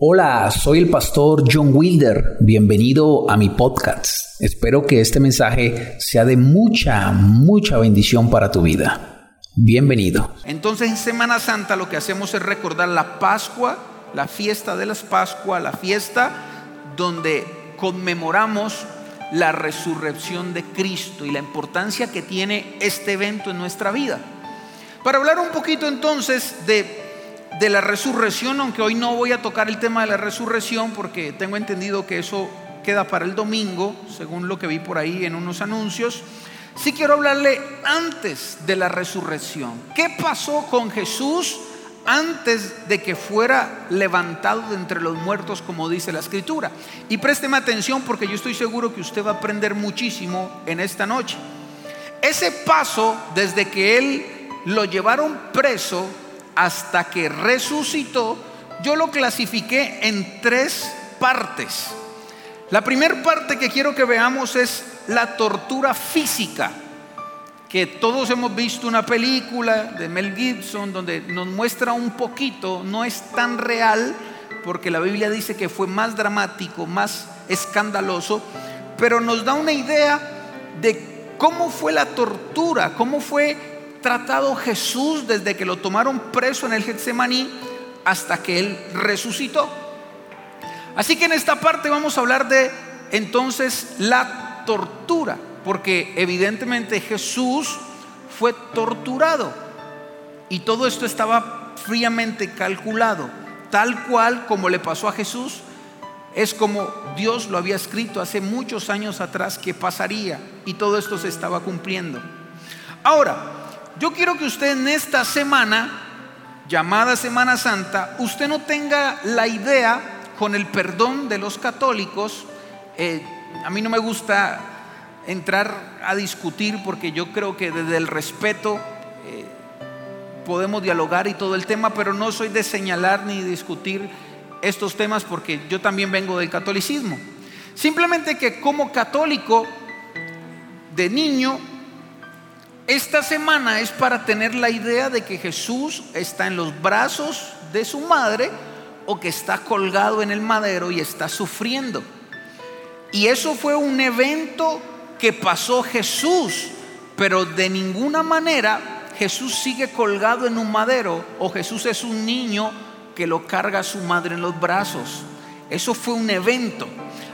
Hola, soy el pastor John Wilder. Bienvenido a mi podcast. Espero que este mensaje sea de mucha, mucha bendición para tu vida. Bienvenido. Entonces en Semana Santa lo que hacemos es recordar la Pascua, la fiesta de las Pascuas, la fiesta donde conmemoramos la resurrección de Cristo y la importancia que tiene este evento en nuestra vida. Para hablar un poquito entonces de de la resurrección, aunque hoy no voy a tocar el tema de la resurrección porque tengo entendido que eso queda para el domingo, según lo que vi por ahí en unos anuncios. Sí quiero hablarle antes de la resurrección. ¿Qué pasó con Jesús antes de que fuera levantado de entre los muertos, como dice la escritura? Y présteme atención porque yo estoy seguro que usted va a aprender muchísimo en esta noche. Ese paso desde que él lo llevaron preso hasta que resucitó, yo lo clasifiqué en tres partes. La primera parte que quiero que veamos es la tortura física, que todos hemos visto una película de Mel Gibson donde nos muestra un poquito, no es tan real, porque la Biblia dice que fue más dramático, más escandaloso, pero nos da una idea de cómo fue la tortura, cómo fue tratado Jesús desde que lo tomaron preso en el Getsemaní hasta que él resucitó. Así que en esta parte vamos a hablar de entonces la tortura, porque evidentemente Jesús fue torturado y todo esto estaba fríamente calculado, tal cual como le pasó a Jesús, es como Dios lo había escrito hace muchos años atrás que pasaría y todo esto se estaba cumpliendo. Ahora, yo quiero que usted en esta semana, llamada Semana Santa, usted no tenga la idea con el perdón de los católicos. Eh, a mí no me gusta entrar a discutir porque yo creo que desde el respeto eh, podemos dialogar y todo el tema, pero no soy de señalar ni discutir estos temas porque yo también vengo del catolicismo. Simplemente que como católico de niño esta semana es para tener la idea de que Jesús está en los brazos de su madre o que está colgado en el madero y está sufriendo. Y eso fue un evento que pasó Jesús, pero de ninguna manera Jesús sigue colgado en un madero o Jesús es un niño que lo carga su madre en los brazos. Eso fue un evento.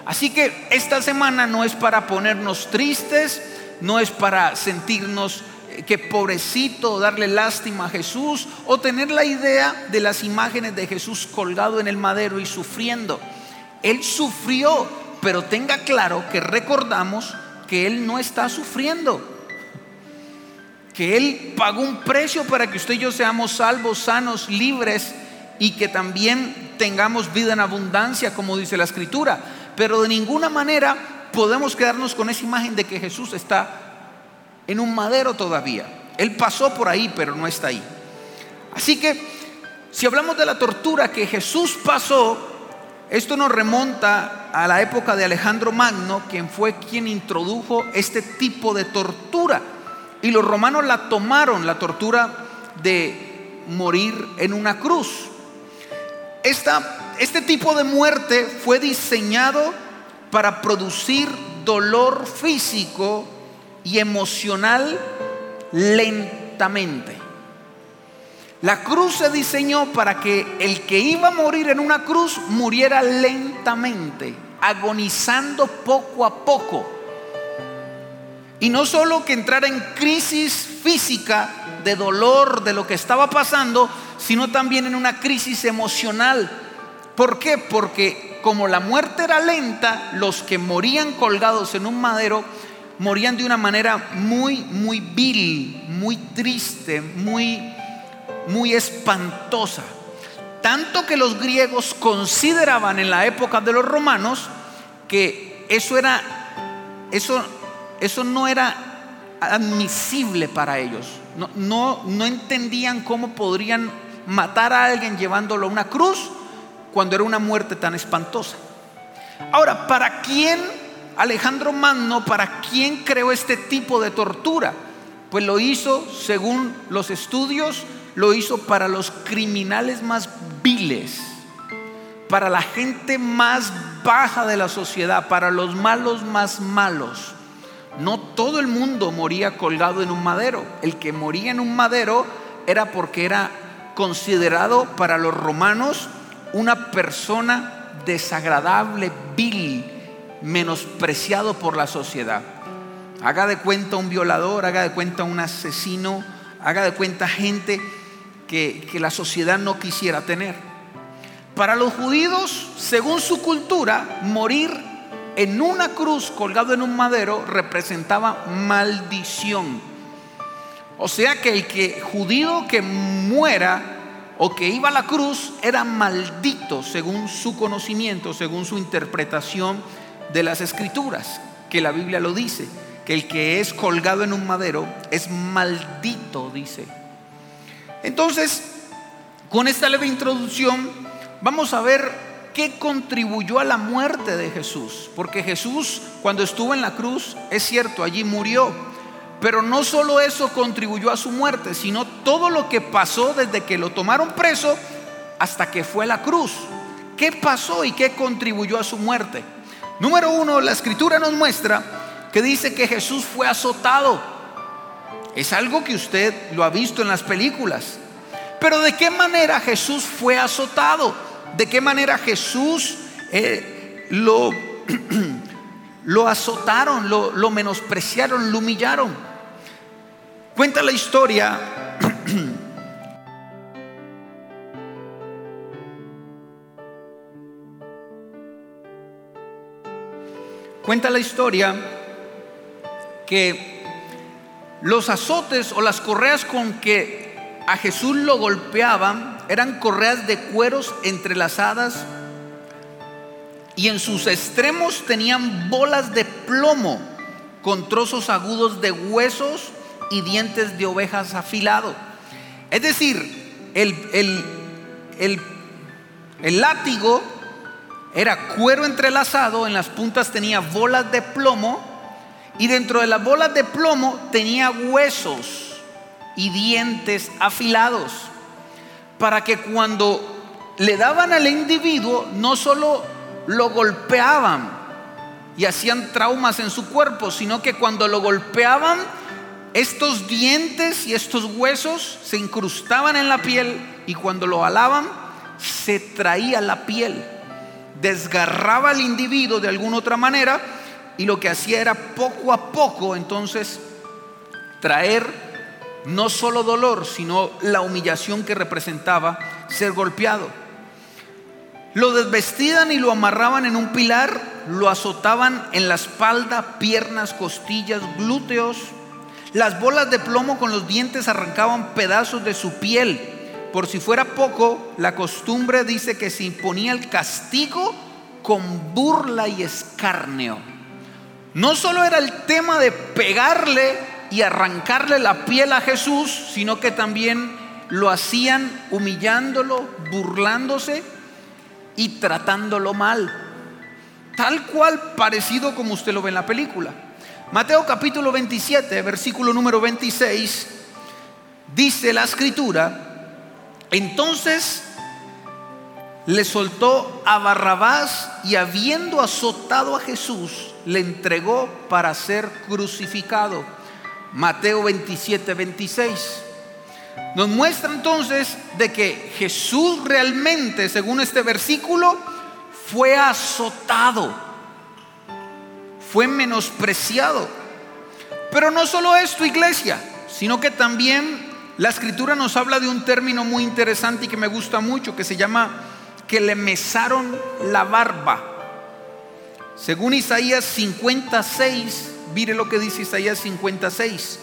Así que esta semana no es para ponernos tristes, no es para sentirnos eh, que pobrecito, darle lástima a Jesús o tener la idea de las imágenes de Jesús colgado en el madero y sufriendo. Él sufrió, pero tenga claro que recordamos que Él no está sufriendo. Que Él pagó un precio para que usted y yo seamos salvos, sanos, libres y que también tengamos vida en abundancia, como dice la Escritura. Pero de ninguna manera podemos quedarnos con esa imagen de que Jesús está en un madero todavía. Él pasó por ahí, pero no está ahí. Así que, si hablamos de la tortura que Jesús pasó, esto nos remonta a la época de Alejandro Magno, quien fue quien introdujo este tipo de tortura. Y los romanos la tomaron, la tortura de morir en una cruz. este tipo de muerte fue diseñado para producir dolor físico y emocional lentamente. La cruz se diseñó para que el que iba a morir en una cruz muriera lentamente, agonizando poco a poco. Y no solo que entrara en crisis física de dolor de lo que estaba pasando, sino también en una crisis emocional. ¿Por qué? Porque como la muerte era lenta, los que morían colgados en un madero morían de una manera muy, muy vil, muy triste, muy, muy espantosa. Tanto que los griegos consideraban en la época de los romanos que eso era, eso, eso no era admisible para ellos. No, no, no entendían cómo podrían matar a alguien llevándolo a una cruz cuando era una muerte tan espantosa. Ahora, ¿para quién Alejandro Magno, ¿para quién creó este tipo de tortura? Pues lo hizo, según los estudios, lo hizo para los criminales más viles, para la gente más baja de la sociedad, para los malos más malos. No todo el mundo moría colgado en un madero. El que moría en un madero era porque era considerado para los romanos una persona desagradable, vil, menospreciado por la sociedad. Haga de cuenta un violador, haga de cuenta un asesino, haga de cuenta gente que, que la sociedad no quisiera tener. Para los judíos, según su cultura, morir en una cruz colgado en un madero representaba maldición. O sea que el que judío que muera o que iba a la cruz era maldito según su conocimiento, según su interpretación de las escrituras, que la Biblia lo dice, que el que es colgado en un madero es maldito, dice. Entonces, con esta leve introducción, vamos a ver qué contribuyó a la muerte de Jesús. Porque Jesús, cuando estuvo en la cruz, es cierto, allí murió. Pero no solo eso contribuyó a su muerte, sino todo lo que pasó desde que lo tomaron preso hasta que fue a la cruz. ¿Qué pasó y qué contribuyó a su muerte? Número uno, la escritura nos muestra que dice que Jesús fue azotado. Es algo que usted lo ha visto en las películas. Pero ¿de qué manera Jesús fue azotado? de qué manera Jesús eh, lo, lo azotaron, lo, lo menospreciaron, lo humillaron. Cuenta la historia. Cuenta la historia que los azotes o las correas con que a Jesús lo golpeaban eran correas de cueros entrelazadas y en sus extremos tenían bolas de plomo con trozos agudos de huesos y dientes de ovejas afilados. Es decir, el, el, el látigo era cuero entrelazado, en las puntas tenía bolas de plomo y dentro de las bolas de plomo tenía huesos y dientes afilados para que cuando le daban al individuo no solo lo golpeaban y hacían traumas en su cuerpo, sino que cuando lo golpeaban, estos dientes y estos huesos se incrustaban en la piel y cuando lo alaban, se traía la piel, desgarraba al individuo de alguna otra manera y lo que hacía era poco a poco entonces traer no solo dolor, sino la humillación que representaba ser golpeado. Lo desvestían y lo amarraban en un pilar, lo azotaban en la espalda, piernas, costillas, glúteos. Las bolas de plomo con los dientes arrancaban pedazos de su piel. Por si fuera poco, la costumbre dice que se imponía el castigo con burla y escarnio. No solo era el tema de pegarle y arrancarle la piel a Jesús, sino que también lo hacían humillándolo, burlándose y tratándolo mal. Tal cual parecido como usted lo ve en la película. Mateo capítulo 27, versículo número 26, dice la escritura, entonces le soltó a Barrabás y habiendo azotado a Jesús, le entregó para ser crucificado. Mateo 27, 26. Nos muestra entonces de que Jesús realmente, según este versículo, fue azotado, fue menospreciado. Pero no solo esto, iglesia, sino que también la escritura nos habla de un término muy interesante y que me gusta mucho, que se llama que le mesaron la barba. Según Isaías 56, Mire lo que dice Isaías 56.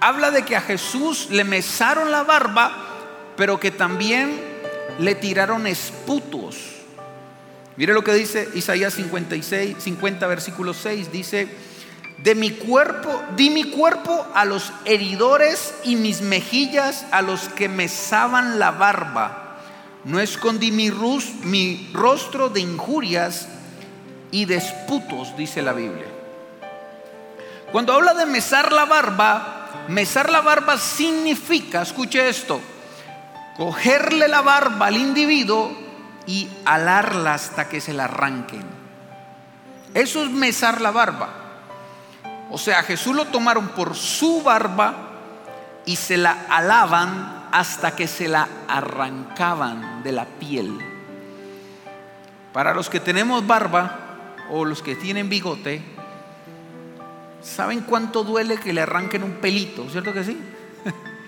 Habla de que a Jesús le mesaron la barba, pero que también le tiraron esputos. Mire lo que dice Isaías 56, 50 versículo 6. Dice, de mi cuerpo, di mi cuerpo a los heridores y mis mejillas a los que mesaban la barba. No escondí mi, mi rostro de injurias y de esputos, dice la Biblia. Cuando habla de mesar la barba, mesar la barba significa, escuche esto, cogerle la barba al individuo y alarla hasta que se la arranquen. Eso es mesar la barba. O sea, Jesús lo tomaron por su barba y se la alaban hasta que se la arrancaban de la piel. Para los que tenemos barba o los que tienen bigote, ¿saben cuánto duele que le arranquen un pelito? ¿Cierto que sí?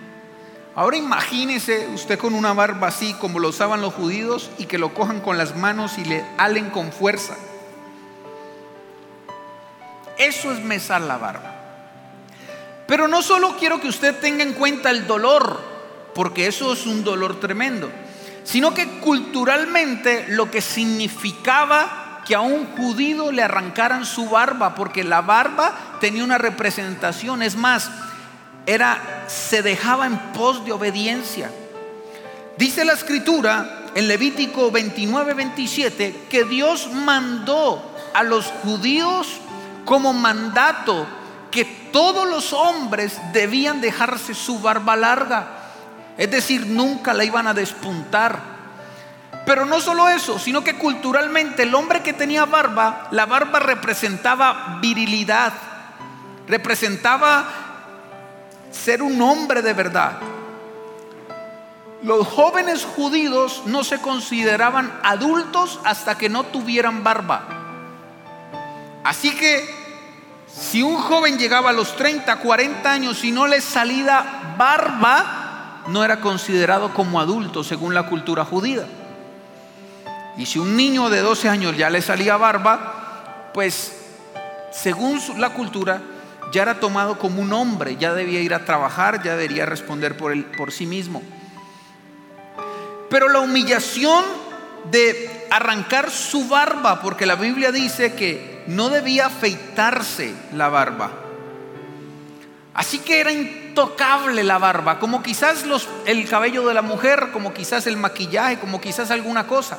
Ahora imagínese usted con una barba así como lo usaban los judíos y que lo cojan con las manos y le alen con fuerza. Eso es mesar la barba. Pero no solo quiero que usted tenga en cuenta el dolor, porque eso es un dolor tremendo, sino que culturalmente lo que significaba que a un judío le arrancaran su barba, porque la barba tenía una representación, es más, era se dejaba en pos de obediencia. Dice la escritura en Levítico 29, 27 que Dios mandó a los judíos como mandato que todos los hombres debían dejarse su barba larga. Es decir, nunca la iban a despuntar. Pero no solo eso, sino que culturalmente el hombre que tenía barba, la barba representaba virilidad, representaba ser un hombre de verdad. Los jóvenes judíos no se consideraban adultos hasta que no tuvieran barba. Así que si un joven llegaba a los 30, 40 años y no le salía barba, no era considerado como adulto según la cultura judía. Y si un niño de 12 años ya le salía barba, pues según la cultura ya era tomado como un hombre, ya debía ir a trabajar, ya debería responder por, por sí mismo. Pero la humillación de arrancar su barba, porque la Biblia dice que no debía afeitarse la barba. Así que era intocable la barba, como quizás el cabello de la mujer, como quizás el maquillaje, como quizás alguna cosa.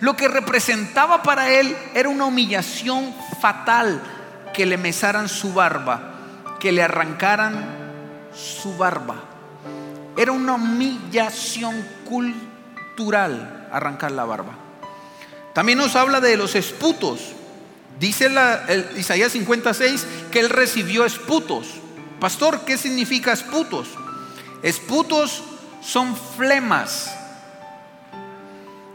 Lo que representaba para él era una humillación fatal, que le mesaran su barba, que le arrancaran su barba. Era una humillación cultural arrancar la barba. También nos habla de los esputos. Dice Isaías 56 que él recibió esputos. Pastor, ¿qué significa esputos? Esputos son flemas.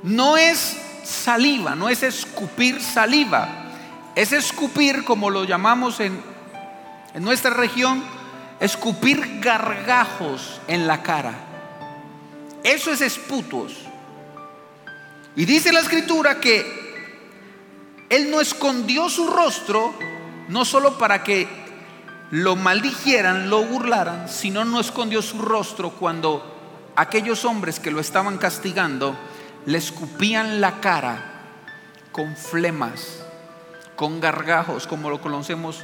No es saliva, no es escupir saliva es escupir, como lo llamamos en, en nuestra región, escupir gargajos en la cara. Eso es esputos. Y dice la escritura que él no escondió su rostro, no solo para que lo maldijeran, lo burlaran, sino no escondió su rostro cuando aquellos hombres que lo estaban castigando le escupían la cara con flemas con gargajos como lo conocemos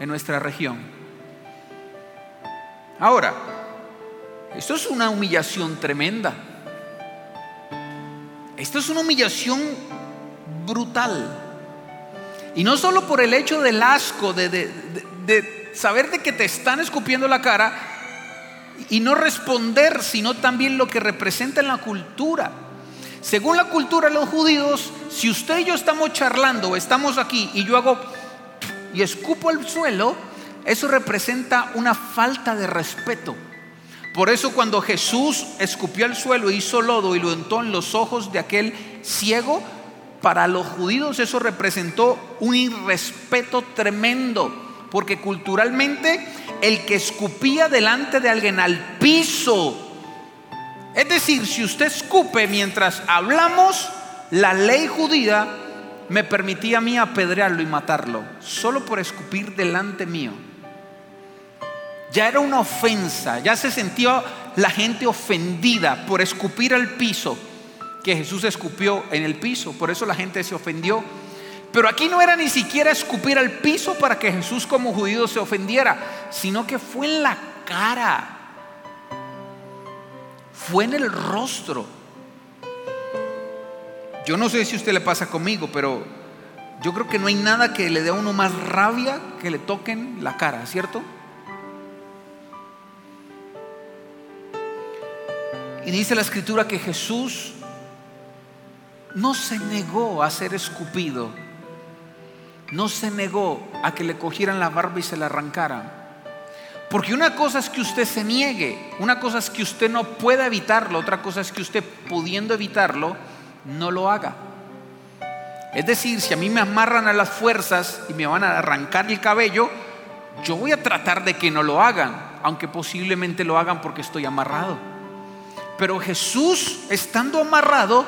en nuestra región. Ahora, esto es una humillación tremenda. Esto es una humillación brutal. Y no solo por el hecho del asco, de, saber de que te están escupiendo la cara y no responder, sino también lo que representa en la cultura. Según la cultura de los judíos, si usted y yo estamos charlando estamos aquí y yo hago y escupo el suelo, eso representa una falta de respeto. Por eso cuando Jesús escupió el suelo, hizo lodo y lo untó en los ojos de aquel ciego, para los judíos eso representó un irrespeto tremendo, porque culturalmente el que escupía delante de alguien al piso es decir, si usted escupe mientras hablamos, la ley judía me permitía a mí apedrearlo y matarlo, solo por escupir delante mío. Ya era una ofensa, ya se sentía la gente ofendida por escupir al piso, que Jesús escupió en el piso, por eso la gente se ofendió. Pero aquí no era ni siquiera escupir al piso para que Jesús como judío se ofendiera, sino que fue en la cara fue en el rostro. Yo no sé si a usted le pasa conmigo, pero yo creo que no hay nada que le dé a uno más rabia que le toquen la cara, ¿cierto? Y dice la escritura que Jesús no se negó a ser escupido, no se negó a que le cogieran la barba y se la arrancaran. Porque una cosa es que usted se niegue, una cosa es que usted no pueda evitarlo, otra cosa es que usted pudiendo evitarlo, no lo haga. Es decir, si a mí me amarran a las fuerzas y me van a arrancar el cabello, yo voy a tratar de que no lo hagan, aunque posiblemente lo hagan porque estoy amarrado. Pero Jesús, estando amarrado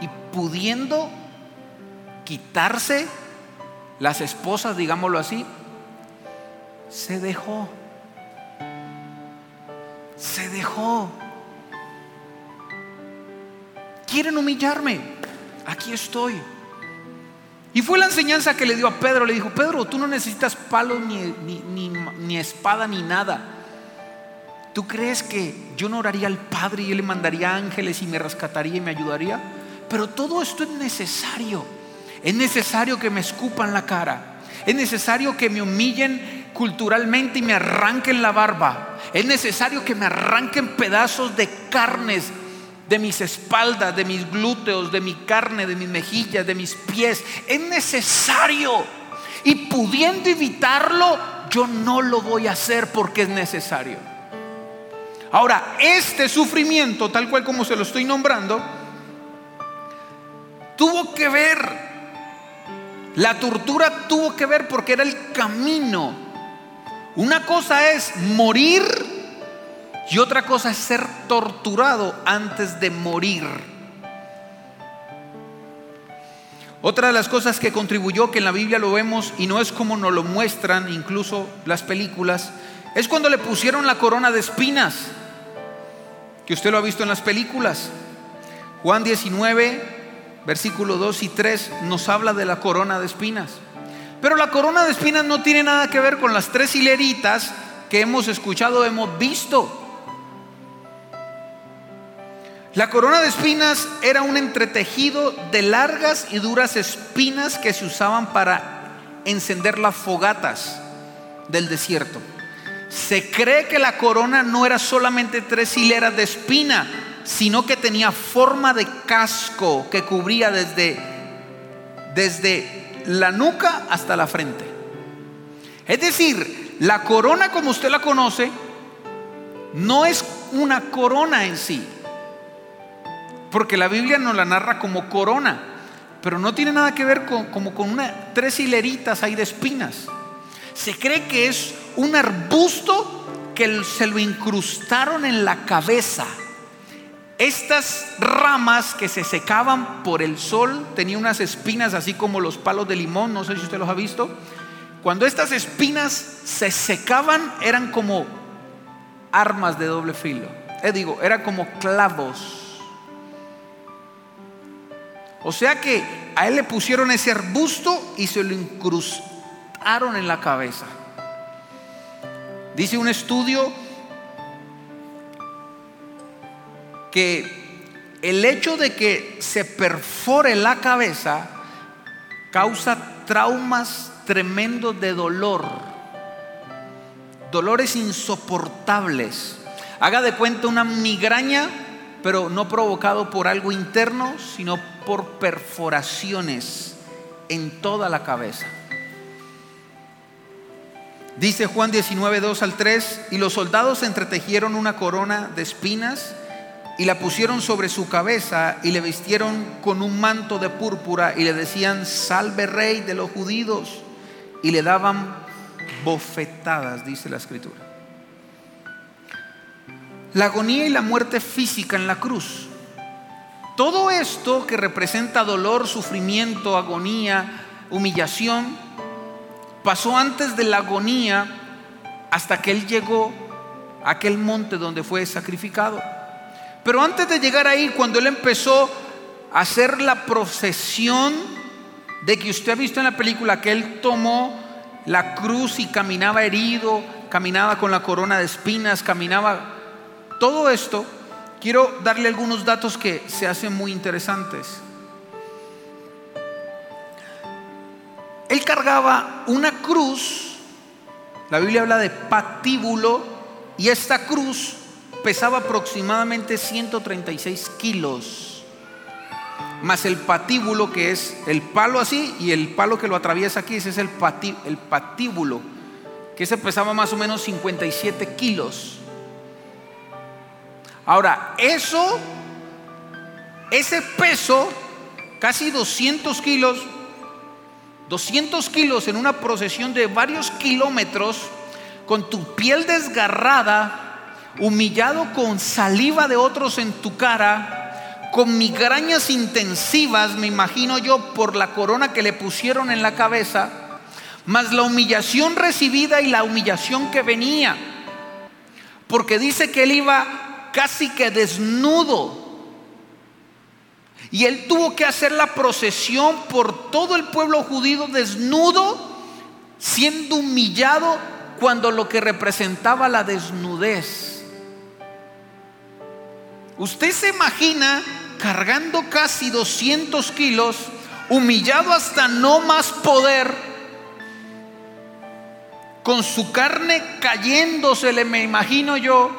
y pudiendo quitarse las esposas, digámoslo así, se dejó. Se dejó. ¿Quieren humillarme? Aquí estoy. Y fue la enseñanza que le dio a Pedro. Le dijo, Pedro, tú no necesitas palo ni, ni, espada ni nada. ¿Tú crees que yo no oraría al Padre y Él le mandaría ángeles y me rescataría y me ayudaría? Pero todo esto es necesario. Es necesario que me escupan la cara. Es necesario que me humillen culturalmente y me arranquen la barba. Es necesario que me arranquen pedazos de carnes de mis espaldas, de mis glúteos, de mi carne, de mis mejillas, de mis pies. Es necesario. Y pudiendo evitarlo, yo no lo voy a hacer porque es necesario. Ahora, este sufrimiento, tal cual como se lo estoy nombrando, tuvo que ver, la tortura tuvo que ver porque era el camino. Una cosa es morir y otra cosa es ser torturado antes de morir. Otra de las cosas que contribuyó, que en la Biblia lo vemos y no es como nos lo muestran incluso las películas, es cuando le pusieron la corona de espinas, que usted lo ha visto en las películas. Juan 19, versículo 2 y 3 nos habla de la corona de espinas. Pero la corona de espinas no tiene nada que ver con las tres hileritas que hemos escuchado, hemos visto. La corona de espinas era un entretejido de largas y duras espinas que se usaban para encender las fogatas del desierto. Se cree que la corona no era solamente tres hileras de espina, sino que tenía forma de casco que cubría desde, desde la nuca hasta la frente. Es decir, la corona como usted la conoce no es una corona en sí porque la Biblia nos la narra como corona, pero no tiene nada que ver con, como con tres hileritas ahí de espinas. Se cree que es un arbusto que se lo incrustaron en la cabeza. Estas ramas que se secaban por el sol tenían unas espinas así como los palos de limón, no sé si usted los ha visto. Cuando estas espinas se secaban eran como armas de doble filo. Eh, digo, eran como clavos o sea que a él le pusieron ese arbusto y se lo incrustaron en la cabeza. Dice un estudio que el hecho de que se perfore la cabeza causa traumas tremendos de dolor, dolores insoportables. Haga de cuenta una migraña, pero no provocado por algo interno, sino por perforaciones en toda la cabeza. Dice Juan 19, 2 al 3, y los soldados entretejieron una corona de espinas y la pusieron sobre su cabeza y le vistieron con un manto de púrpura y le decían, salve rey de los judíos, y le daban bofetadas, dice la escritura. La agonía y la muerte física en la cruz todo esto que representa dolor, sufrimiento, agonía, humillación, pasó antes de la agonía hasta que Él llegó a aquel monte donde fue sacrificado. Pero antes de llegar ahí, cuando Él empezó a hacer la procesión de que usted ha visto en la película, que Él tomó la cruz y caminaba herido, caminaba con la corona de espinas, caminaba... Todo esto quiero darle algunos datos que se hacen muy interesantes. Él cargaba una cruz, la Biblia habla de patíbulo, y esta cruz pesaba aproximadamente 136 kilos. más el patíbulo que es el palo así y el palo que lo atraviesa aquí, ese es el, el patíbulo, que ese pesaba más o menos 57 kilos. Ahora, eso, ese peso, casi 200 kilos, 200 kilos en una procesión de varios kilómetros, con tu piel desgarrada, humillado con saliva de otros en tu cara, con migrañas intensivas, me imagino yo, por la corona que le pusieron en la cabeza, más la humillación recibida y la humillación que venía. Porque dice que él iba casi que desnudo. Y él tuvo que hacer la procesión por todo el pueblo judío desnudo, siendo humillado cuando lo que representaba la desnudez. Usted se imagina cargando casi 200 kilos, humillado hasta no más poder, con su carne cayéndosele, me imagino yo,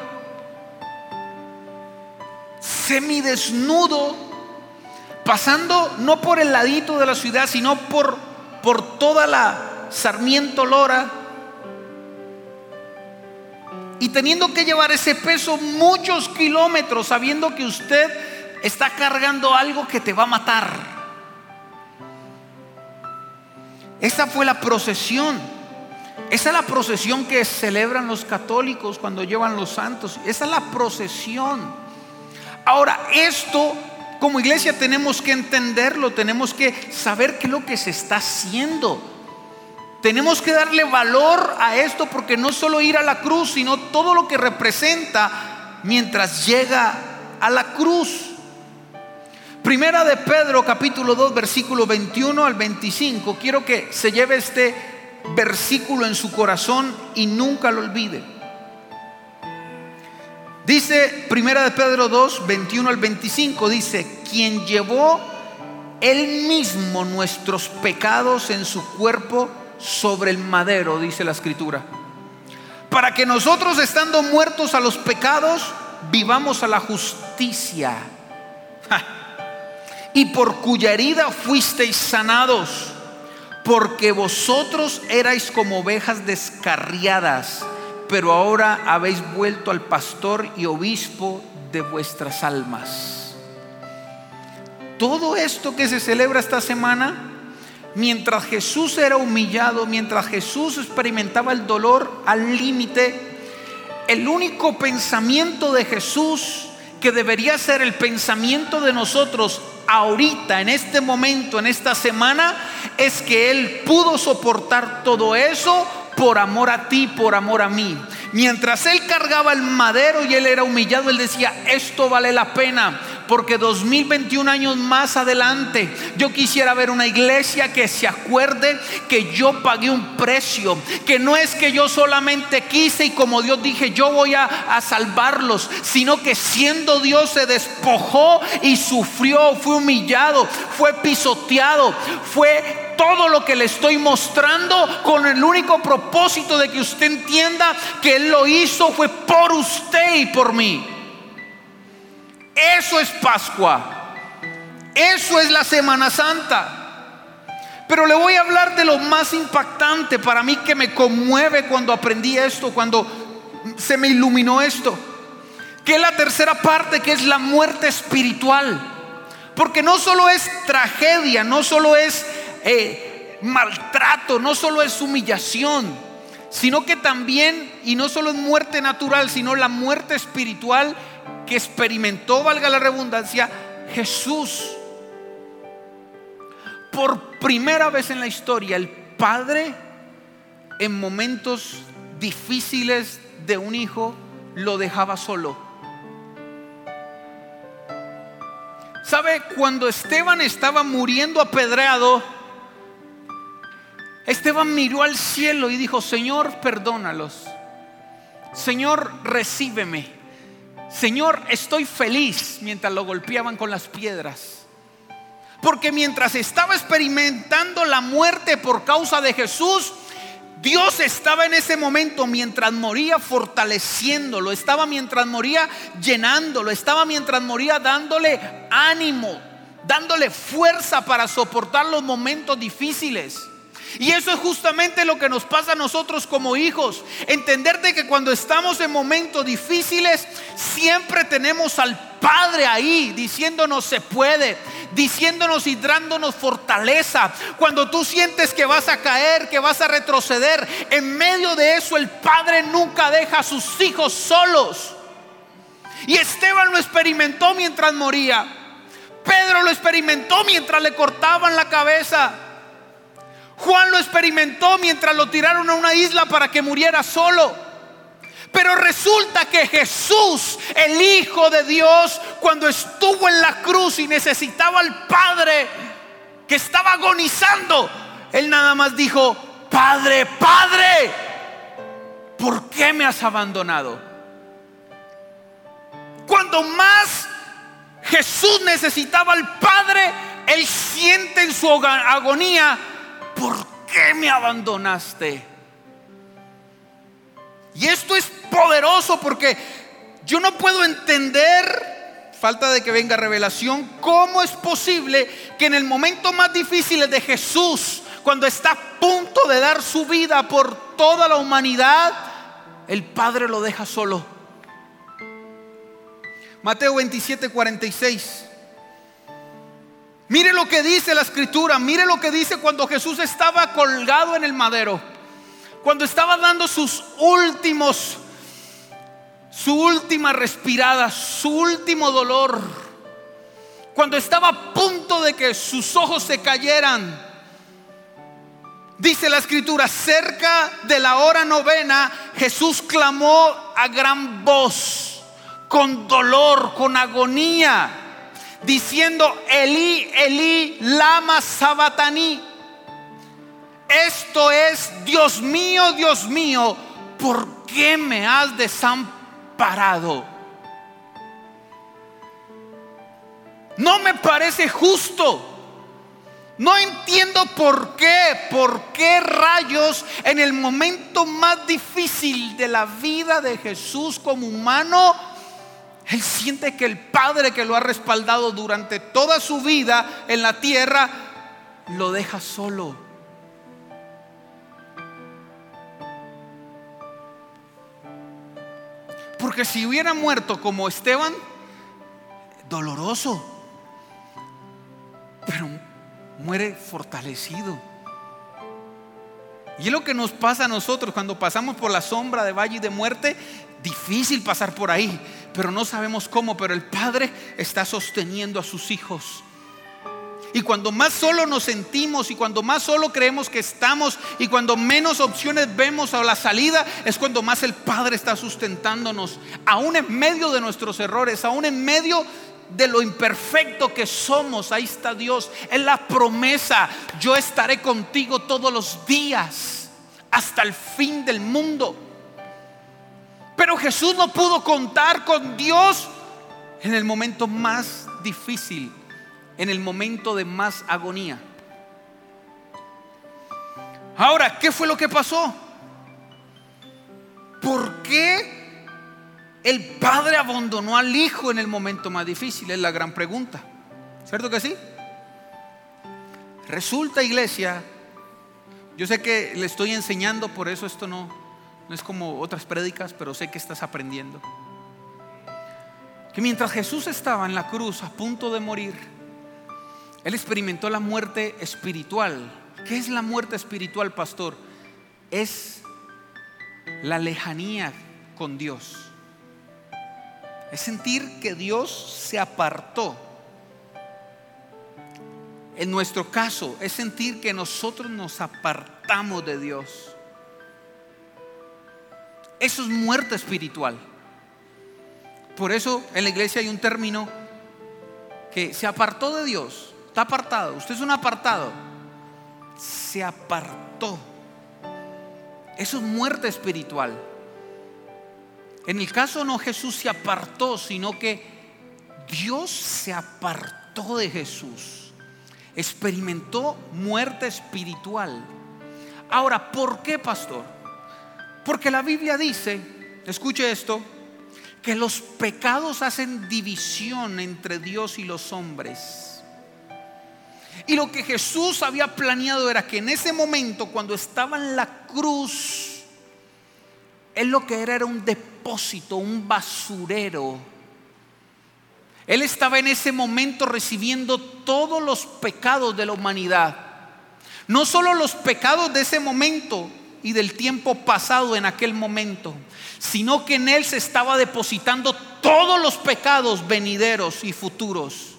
semidesnudo, pasando no por el ladito de la ciudad, sino por, por toda la Sarmiento Lora, y teniendo que llevar ese peso muchos kilómetros, sabiendo que usted está cargando algo que te va a matar. Esa fue la procesión. Esa es la procesión que celebran los católicos cuando llevan los santos. Esa es la procesión. Ahora, esto como iglesia tenemos que entenderlo, tenemos que saber qué es lo que se está haciendo. Tenemos que darle valor a esto porque no solo ir a la cruz, sino todo lo que representa mientras llega a la cruz. Primera de Pedro capítulo 2 versículo 21 al 25. Quiero que se lleve este versículo en su corazón y nunca lo olvide. Dice Primera de Pedro 2 21 al 25 dice, quien llevó él mismo nuestros pecados en su cuerpo sobre el madero, dice la escritura. Para que nosotros estando muertos a los pecados, vivamos a la justicia y por cuya herida fuisteis sanados, porque vosotros erais como ovejas descarriadas, pero ahora habéis vuelto al pastor y obispo de vuestras almas. Todo esto que se celebra esta semana, mientras Jesús era humillado, mientras Jesús experimentaba el dolor al límite, el único pensamiento de Jesús que debería ser el pensamiento de nosotros ahorita, en este momento, en esta semana, es que Él pudo soportar todo eso por amor a ti, por amor a mí. Mientras Él cargaba el madero y Él era humillado, Él decía, esto vale la pena porque 2021 años más adelante yo quisiera ver una iglesia que se acuerde que yo pagué un precio, que no es que yo solamente quise y como Dios dije yo voy a, salvarlos, sino que siendo Dios se despojó y sufrió, fue humillado, fue pisoteado, fue todo lo que le estoy mostrando con el único propósito de que usted entienda que Él lo hizo fue por usted y por mí. Eso es Pascua. Eso es la Semana Santa. Pero le voy a hablar de lo más impactante para mí que me conmueve cuando aprendí esto, cuando se me iluminó esto. Que es la tercera parte, que es la muerte espiritual. Porque no solo es tragedia, no solo es eh, maltrato, no solo es humillación, sino que también, y no solo es muerte natural, sino la muerte espiritual que experimentó, valga la redundancia, Jesús. Por primera vez en la historia, el Padre en momentos difíciles de un hijo lo dejaba solo. ¿Sabe? Cuando Esteban estaba muriendo apedreado, Esteban miró al cielo y dijo, Señor, perdónalos. Señor, recíbeme. Señor, estoy feliz mientras lo golpeaban con las piedras. Porque mientras estaba experimentando la muerte por causa de Jesús, Dios estaba en ese momento mientras moría fortaleciéndolo, estaba mientras moría llenándolo, estaba mientras moría dándole ánimo, dándole fuerza para soportar los momentos difíciles. Y eso es justamente lo que nos pasa a nosotros como hijos. Entenderte que cuando estamos en momentos difíciles, siempre tenemos al Padre ahí diciéndonos se puede, diciéndonos y dándonos fortaleza. Cuando tú sientes que vas a caer, que vas a retroceder, en medio de eso el Padre nunca deja a sus hijos solos. Y Esteban lo experimentó mientras moría. Pedro lo experimentó mientras le cortaban la cabeza. Juan lo experimentó mientras lo tiraron a una isla para que muriera solo. Pero resulta que Jesús, el Hijo de Dios, cuando estuvo en la cruz y necesitaba al Padre que estaba agonizando, Él nada más dijo, Padre, Padre, ¿por qué me has abandonado? Cuando más Jesús necesitaba al Padre, Él siente en su agonía, ¿por qué me abandonaste? Y esto es poderoso porque yo no puedo entender, falta de que venga revelación, cómo es posible que en el momento más difícil de Jesús, cuando está a punto de dar su vida por toda la humanidad, el Padre lo deja solo. Mateo 27, 46. Mire lo que dice la escritura, mire lo que dice cuando Jesús estaba colgado en el madero, cuando estaba dando sus últimos, su última respirada, su último dolor, cuando estaba a punto de que sus ojos se cayeran. Dice la escritura, cerca de la hora novena, Jesús clamó a gran voz, con dolor, con agonía diciendo, Elí, Elí, lama sabatani. Esto es, Dios mío, Dios mío, ¿por qué me has desamparado? No me parece justo. No entiendo por qué, por qué rayos en el momento más difícil de la vida de Jesús como humano, él siente que el Padre que lo ha respaldado durante toda su vida en la tierra, lo deja solo. Porque si hubiera muerto como Esteban, doloroso, pero muere fortalecido. Y es lo que nos pasa a nosotros cuando pasamos por la sombra de valle de muerte, difícil pasar por ahí pero no sabemos cómo, pero el Padre está sosteniendo a sus hijos. Y cuando más solo nos sentimos y cuando más solo creemos que estamos y cuando menos opciones vemos a la salida, es cuando más el Padre está sustentándonos, aún en medio de nuestros errores, aún en medio de lo imperfecto que somos. Ahí está Dios, en la promesa, yo estaré contigo todos los días hasta el fin del mundo. Pero Jesús no pudo contar con Dios en el momento más difícil, en el momento de más agonía. Ahora, ¿qué fue lo que pasó? ¿Por qué el padre abandonó al hijo en el momento más difícil? Es la gran pregunta. ¿Cierto que sí? Resulta, iglesia, yo sé que le estoy enseñando, por eso esto no, no es como otras prédicas, pero sé que estás aprendiendo. Que mientras Jesús estaba en la cruz a punto de morir, Él experimentó la muerte espiritual. ¿Qué es la muerte espiritual, pastor? Es la lejanía con Dios. Es sentir que Dios se apartó. En nuestro caso, es sentir que nosotros nos apartamos de Dios. Eso es muerte espiritual. Por eso en la iglesia hay un término que se apartó de Dios, está apartado, usted es un apartado, se apartó. Eso es muerte espiritual. En el caso no Jesús se apartó, sino que Dios se apartó de Jesús. Experimentó muerte espiritual. Ahora, ¿por qué, pastor? Porque la Biblia dice, escuche esto, que los pecados hacen división entre Dios y los hombres. Y lo que Jesús había planeado era que en ese momento, cuando estaba en la cruz, Él lo que era era un depósito, un basurero. Él estaba en ese momento recibiendo todos los pecados de la humanidad. No solo los pecados de ese momento y del tiempo pasado en aquel momento, sino que en Él se estaba depositando todos los pecados venideros y futuros.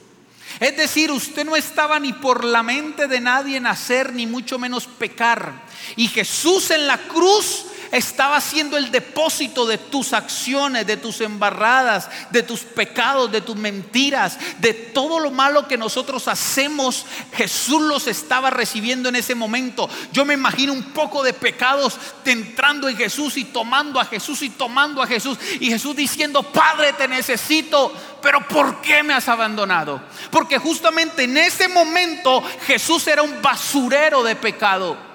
Es decir, usted no estaba ni por la mente de nadie nacer, ni mucho menos pecar. Y Jesús en la cruz estaba haciendo el depósito de tus acciones, de tus embarradas, de tus pecados, de tus mentiras, de todo lo malo que nosotros hacemos. Jesús los estaba recibiendo en ese momento. Yo me imagino un poco de pecados entrando en Jesús y tomando a Jesús y tomando a Jesús. Y Jesús diciendo, Padre, te necesito, pero ¿por qué me has abandonado? Porque justamente en ese momento Jesús era un basurero de pecado.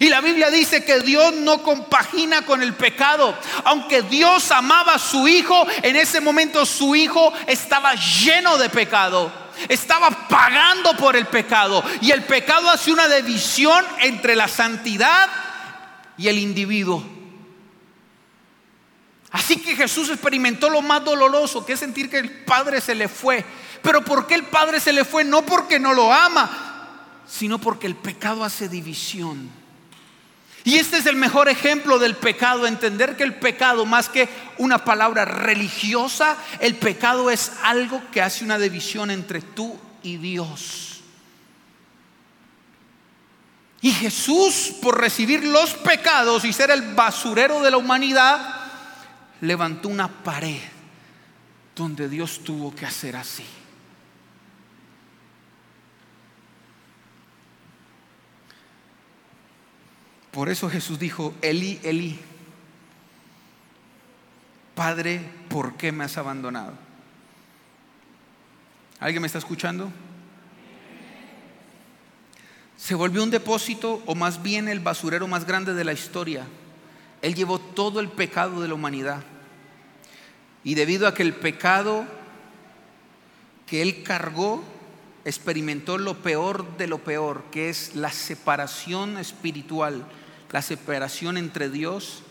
Y la Biblia dice que Dios no compagina con el pecado. Aunque Dios amaba a su hijo, en ese momento su hijo estaba lleno de pecado. Estaba pagando por el pecado. Y el pecado hace una división entre la santidad y el individuo. Así que Jesús experimentó lo más doloroso, que es sentir que el Padre se le fue. Pero ¿por qué el Padre se le fue? No porque no lo ama, sino porque el pecado hace división. Y este es el mejor ejemplo del pecado, entender que el pecado, más que una palabra religiosa, el pecado es algo que hace una división entre tú y Dios. Y Jesús, por recibir los pecados y ser el basurero de la humanidad, levantó una pared donde Dios tuvo que hacer así. Por eso Jesús dijo, Eli, Eli, Padre, ¿por qué me has abandonado? ¿Alguien me está escuchando? Se volvió un depósito, o más bien el basurero más grande de la historia. Él llevó todo el pecado de la humanidad. Y debido a que el pecado que él cargó, experimentó lo peor de lo peor, que es la separación espiritual la separación entre Dios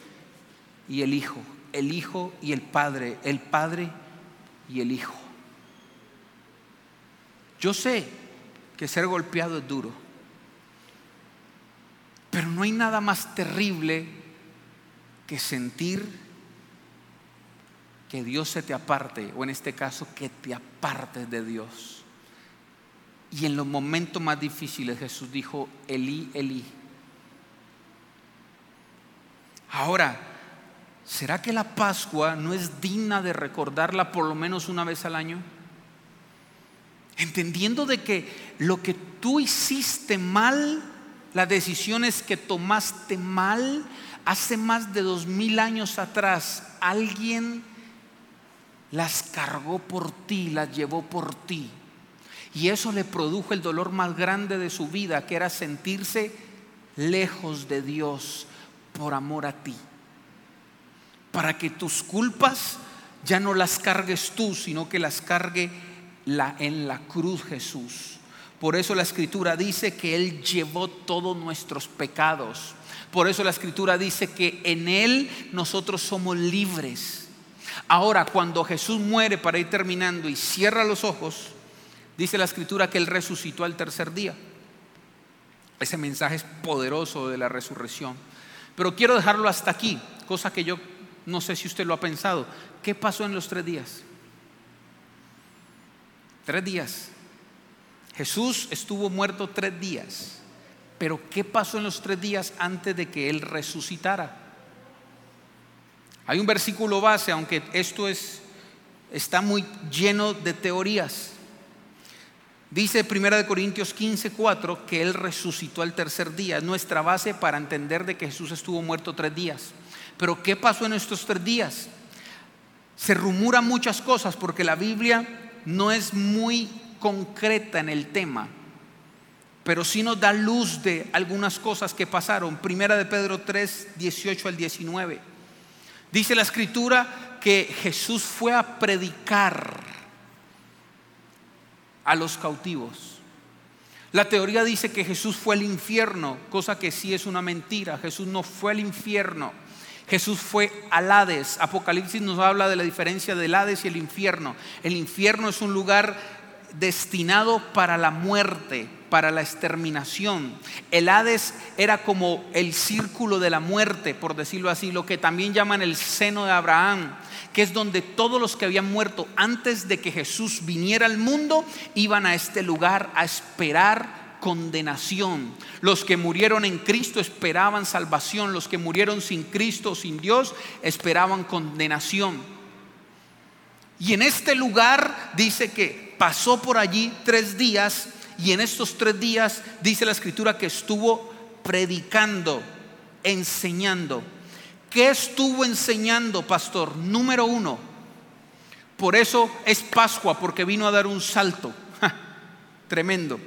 y el Hijo, el Hijo y el Padre, el Padre y el Hijo. Yo sé que ser golpeado es duro, pero no hay nada más terrible que sentir que Dios se te aparte, o en este caso que te apartes de Dios. Y en los momentos más difíciles Jesús dijo, Elí, Elí, Ahora, ¿será que la Pascua no es digna de recordarla por lo menos una vez al año? Entendiendo de que lo que tú hiciste mal, las decisiones que tomaste mal, hace más de dos mil años atrás, alguien las cargó por ti, las llevó por ti. Y eso le produjo el dolor más grande de su vida, que era sentirse lejos de Dios, por amor a ti. Para que tus culpas ya no las cargues tú, sino que las cargue la, en la cruz Jesús. Por eso la escritura dice que Él llevó todos nuestros pecados. Por eso la escritura dice que en Él nosotros somos libres. Ahora, cuando Jesús muere para ir terminando y cierra los ojos, dice la escritura que Él resucitó al tercer día. Ese mensaje es poderoso de la resurrección. Pero quiero dejarlo hasta aquí, cosa que yo no sé si usted lo ha pensado. ¿Qué pasó en los tres días? Tres días. Jesús estuvo muerto tres días. Pero ¿qué pasó en los tres días antes de que Él resucitara? Hay un versículo base, aunque esto es, está muy lleno de teorías. Dice 1 Corintios 15, 4 que Él resucitó al tercer día. Es nuestra base para entender de que Jesús estuvo muerto tres días. Pero ¿qué pasó en estos tres días? Se rumora muchas cosas porque la Biblia no es muy concreta en el tema, pero sí nos da luz de algunas cosas que pasaron. Primera de Pedro 3, 18 al 19. Dice la escritura que Jesús fue a predicar a los cautivos. La teoría dice que Jesús fue al infierno, cosa que sí es una mentira. Jesús no fue al infierno. Jesús fue al Hades. Apocalipsis nos habla de la diferencia del Hades y el infierno. El infierno es un lugar destinado para la muerte, para la exterminación. El Hades era como el círculo de la muerte, por decirlo así, lo que también llaman el seno de Abraham, que es donde todos los que habían muerto antes de que Jesús viniera al mundo iban a este lugar a esperar condenación. Los que murieron en Cristo esperaban salvación, los que murieron sin Cristo, sin Dios, esperaban condenación. Y en este lugar dice que pasó por allí tres días y en estos tres días dice la escritura que estuvo predicando, enseñando. ¿Qué estuvo enseñando, pastor? Número uno. Por eso es Pascua, porque vino a dar un salto. tremendo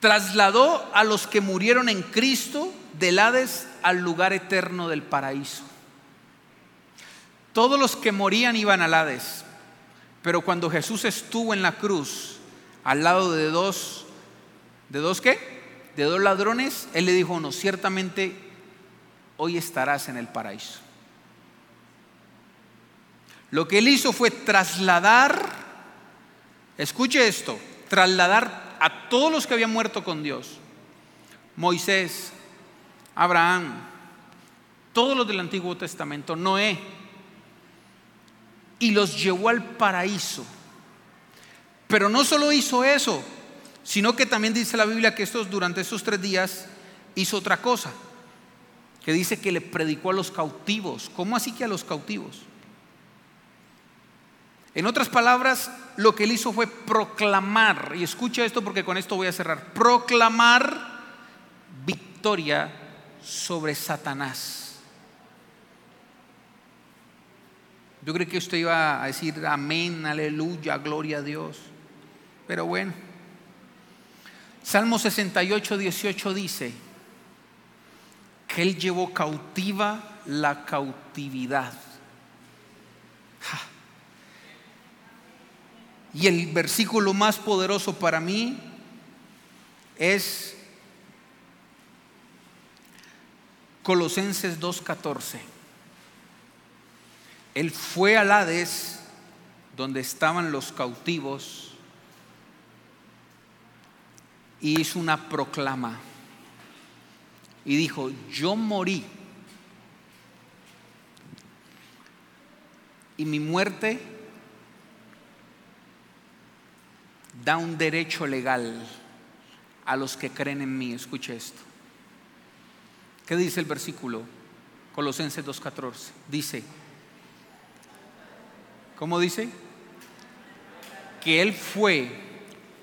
trasladó a los que murieron en Cristo del Hades al lugar eterno del paraíso. Todos los que morían iban al Hades, pero cuando Jesús estuvo en la cruz al lado de dos, ¿de dos qué? De dos ladrones, Él le dijo, no, ciertamente hoy estarás en el paraíso. Lo que Él hizo fue trasladar, escuche esto, trasladar a todos los que habían muerto con Dios. Moisés, Abraham, todos los del Antiguo Testamento, Noé, y los llevó al paraíso. Pero no solo hizo eso, sino que también dice la Biblia que estos, durante estos tres días hizo otra cosa, que dice que le predicó a los cautivos. ¿Cómo así que a los cautivos? En otras palabras, lo que él hizo fue proclamar, y escucha esto porque con esto voy a cerrar, proclamar victoria sobre Satanás. Yo creo que usted iba a decir amén, aleluya, gloria a Dios. Pero bueno, Salmo 68, 18 dice que Él llevó cautiva la cautividad. Y el versículo más poderoso para mí es Colosenses 2.14. Él fue al Hades, donde estaban los cautivos, y hizo una proclama. Y dijo, yo morí. Y mi muerte da un derecho legal a los que creen en mí. Escuche esto. ¿Qué dice el versículo? Colosenses 2.14. Dice, ¿cómo dice? Que Él fue,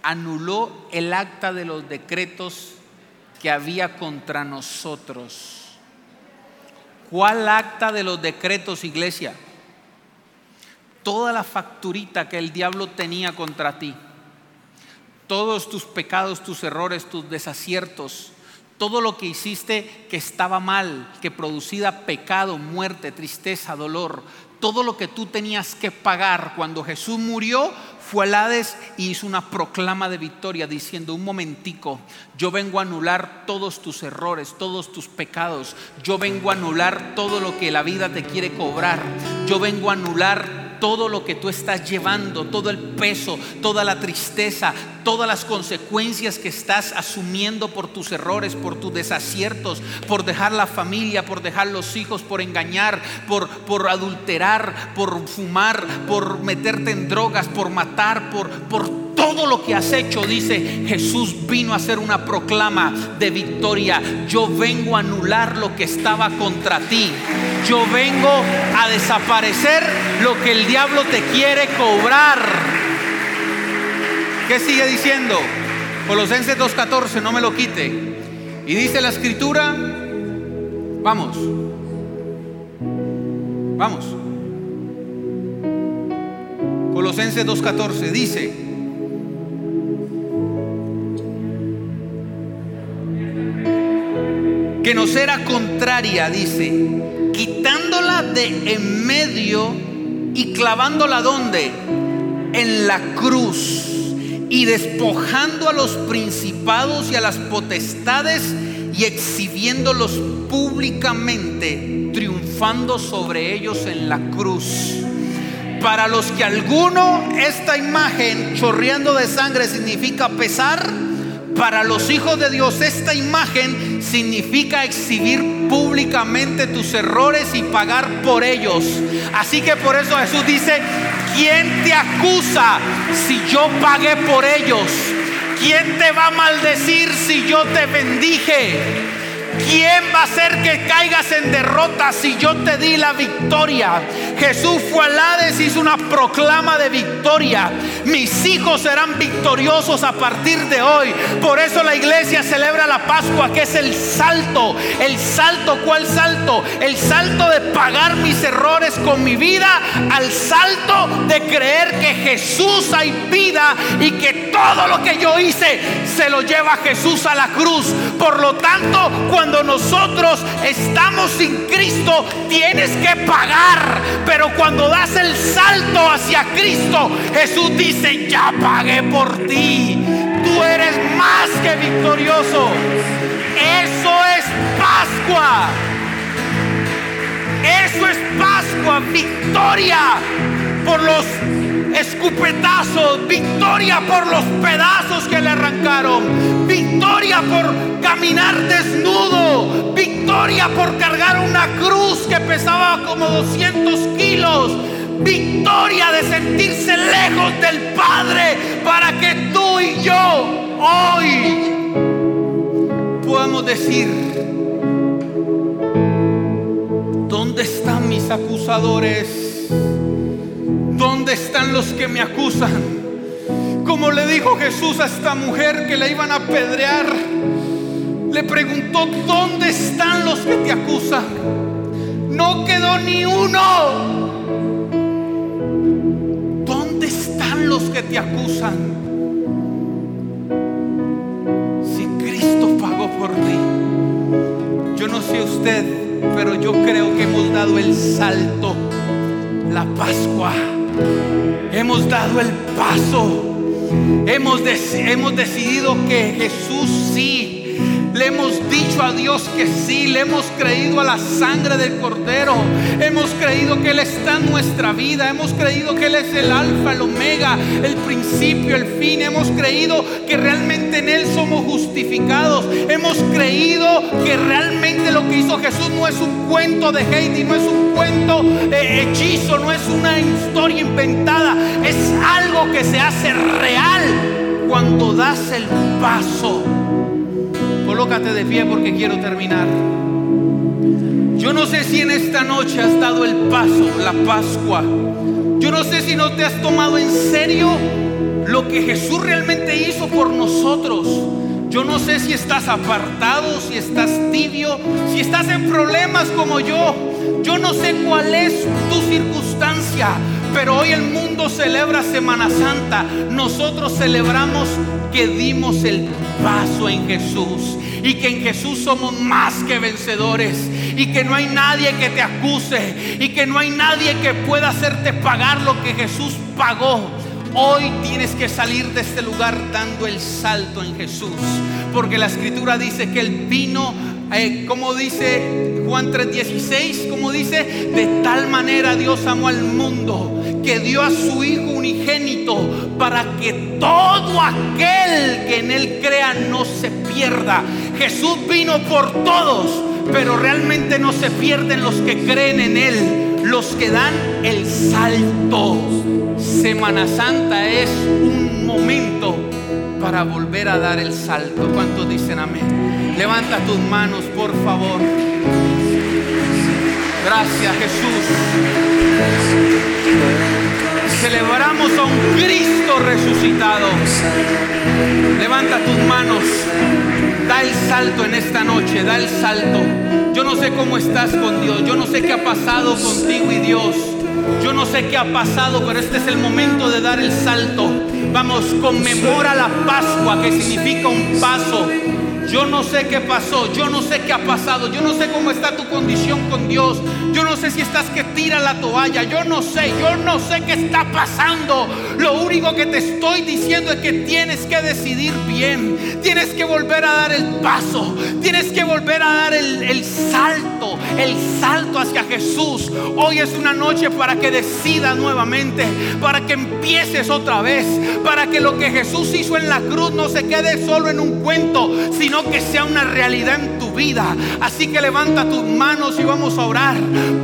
anuló el acta de los decretos que había contra nosotros. ¿Cuál acta de los decretos, iglesia? Toda la facturita que el diablo tenía contra ti todos tus pecados, tus errores, tus desaciertos, todo lo que hiciste que estaba mal, que producía pecado, muerte, tristeza, dolor, todo lo que tú tenías que pagar cuando Jesús murió fue al Hades y hizo una proclama de victoria diciendo, un momentico, yo vengo a anular todos tus errores, todos tus pecados, yo vengo a anular todo lo que la vida te quiere cobrar, yo vengo a anular todo lo que tú estás llevando, todo el peso, toda la tristeza, todas las consecuencias que estás asumiendo por tus errores, por tus desaciertos, por dejar la familia, por dejar los hijos, por engañar, por, por adulterar, por fumar, por meterte en drogas, por matar, por, por todo lo que has hecho, dice Jesús vino a hacer una proclama de victoria. Yo vengo a anular lo que estaba contra ti. Yo vengo a desaparecer lo que el diablo te quiere cobrar. ¿Qué sigue diciendo? Colosenses 2.14, no me lo quite. Y dice la escritura, vamos, vamos. Colosenses 2.14 dice, que nos era contraria, dice, quitándola de en medio y clavándola donde? En la cruz. y despojando a los principados y a las potestades y exhibiéndolos públicamente, triunfando sobre ellos en la cruz. Para los que alguno esta imagen chorreando de sangre significa pesar, para los hijos de Dios esta imagen significa exhibir públicamente tus errores y pagar por ellos. Así que por eso Jesús dice, ¿quién te acusa si yo pagué por ellos? ¿Quién te va a maldecir si yo te bendije? ¿Quién va a hacer que caigas en derrota si yo te di la victoria? Jesús fue al Hades y hizo una proclama de victoria. Mis hijos serán victoriosos a partir de hoy. Por eso la iglesia celebra la Pascua, que es el salto. El salto, ¿cuál salto? El salto de pagar mis errores con mi vida al salto de creer que Jesús hay vida y que todo lo que yo hice se lo lleva Jesús a la cruz. Por lo tanto, cuando nosotros estamos sin Cristo, tienes que pagar. Pero cuando das el salto hacia Cristo, Jesús dice, ya pagué por ti. Tú eres más que victorioso. Eso es Pascua. Eso es Pascua, victoria por los escupetazos, victoria por los pedazos que le arrancaron, victoria por caminar desnudo, victoria por cargar una cruz que pesaba como 200 kilos, victoria de sentirse lejos del Padre para que tú y yo hoy podamos decir, ¿dónde están mis acusadores? ¿Dónde están los que me acusan? Como le dijo Jesús a esta mujer que le iban a apedrear, le preguntó, ¿dónde están los que te acusan? No quedó ni uno. ¿Dónde están los que te acusan? Si Cristo pagó por ti. Yo no sé usted, pero yo creo que hemos dado el salto, la Pascua Hemos dado el paso. Hemos, hemos decidido que Jesús sí. Le hemos dicho a Dios que sí, le hemos creído a la sangre del Cordero, hemos creído que Él está en nuestra vida, hemos creído que Él es el alfa, el omega, el principio, el fin, hemos creído que realmente en Él somos justificados, hemos creído que realmente lo que hizo Jesús no es un cuento de Heidi, no es un cuento eh, hechizo, no es una historia inventada, es algo que se hace real cuando das el paso Colócate de pie porque quiero terminar. Yo no sé si en esta noche has dado el paso, la Pascua. Yo no sé si no te has tomado en serio lo que Jesús realmente hizo por nosotros. Yo no sé si estás apartado, si estás tibio, si estás en problemas como yo. Yo no sé cuál es tu circunstancia, pero hoy el mundo celebra Semana Santa. Nosotros celebramos que dimos el paso en Jesús y que en Jesús somos más que vencedores y que no hay nadie que te acuse y que no hay nadie que pueda hacerte pagar lo que Jesús pagó. Hoy tienes que salir de este lugar dando el salto en Jesús, porque la escritura dice que Él vino, eh, como dice Juan 3:16, como dice, de tal manera Dios amó al mundo que dio a su Hijo unigénito para que todo aquel que en Él crea no se pierda. Jesús vino por todos, pero realmente no se pierden los que creen en Él, los que dan el salto. Semana Santa es un momento para volver a dar el salto. ¿Cuántos dicen amén? Levanta tus manos, por favor. Gracias Jesús. Celebramos a un Cristo resucitado. Levanta tus manos. Da el salto en esta noche. Da el salto. Yo no sé cómo estás con Dios. Yo no sé qué ha pasado contigo y Dios. Yo no sé qué ha pasado, pero este es el momento de dar el salto. Vamos, conmemora la Pascua, que significa un paso. Yo no sé qué pasó, yo no sé qué ha pasado, yo no sé cómo está tu condición con Dios, yo no sé si estás que tira la toalla, yo no sé, yo no sé qué está pasando. Lo único que te estoy diciendo es que tienes que decidir bien, tienes que volver a dar el paso, tienes que volver a dar el, salto, el salto hacia Jesús. Hoy es una noche para que decidas nuevamente, para que empieces otra vez, para que lo que Jesús hizo en la cruz no se quede solo en un cuento, sino que sea una realidad en tu vida. Así que levanta tus manos y vamos a orar.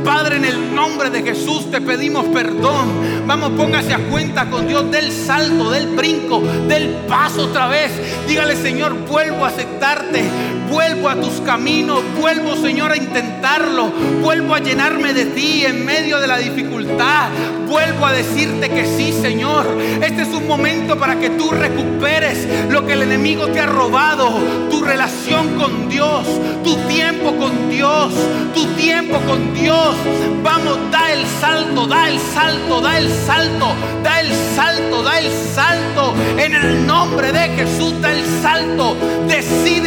Padre, en el nombre de Jesús te pedimos perdón. Vamos, póngase a cuenta con Dios del salto, del brinco, del paso otra vez. Dígale, Señor, vuelvo a aceptarte. Vuelvo a tus caminos, vuelvo Señor a intentarlo, vuelvo a llenarme de ti en medio de la dificultad, vuelvo a decirte que sí Señor. Este es un momento para que tú recuperes lo que el enemigo te ha robado, tu relación con Dios, tu tiempo con Dios, tu tiempo con Dios. Vamos, da el salto, da el salto, da el salto, da el salto, da el salto. En el nombre de Jesús, da el salto.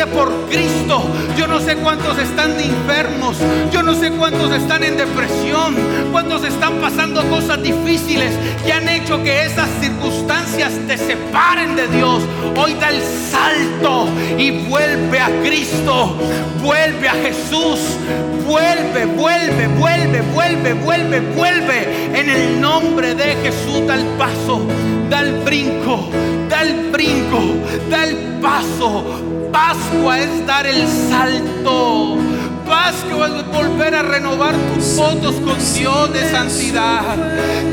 Por Cristo yo no sé cuántos están de enfermos. Yo no sé cuántos están en depresión. Cuántos están pasando cosas difíciles que han hecho que esas circunstancias te separen de Dios. Hoy da el salto y vuelve a Cristo. Vuelve a Jesús. Vuelve, vuelve, vuelve, vuelve, vuelve, vuelve. En el nombre de Jesús da el paso. Da el brinco. Da el brinco. Da el paso Pascua es dar el salto. Pascua es volver a renovar tus votos con Dios de santidad,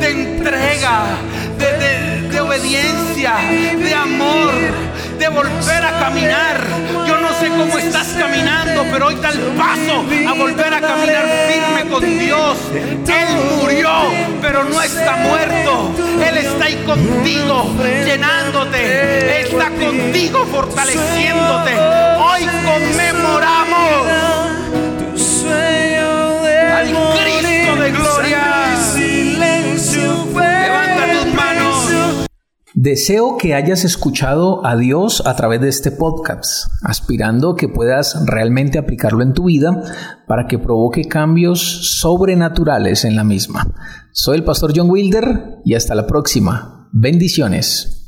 de entrega, de, obediencia, de amor, de volver a caminar. Yo no sé cómo estás caminando, pero hoy da el paso a volver a caminar firme con Dios. Él murió, pero no está muerto. Él está ahí contigo, llenándote. Está contigo, fortaleciéndote. Hoy conmemoramos Deseo que hayas escuchado a Dios a través de este podcast, aspirando que puedas realmente aplicarlo en tu vida para que provoque cambios sobrenaturales en la misma. Soy el pastor John Wilder y hasta la próxima. Bendiciones.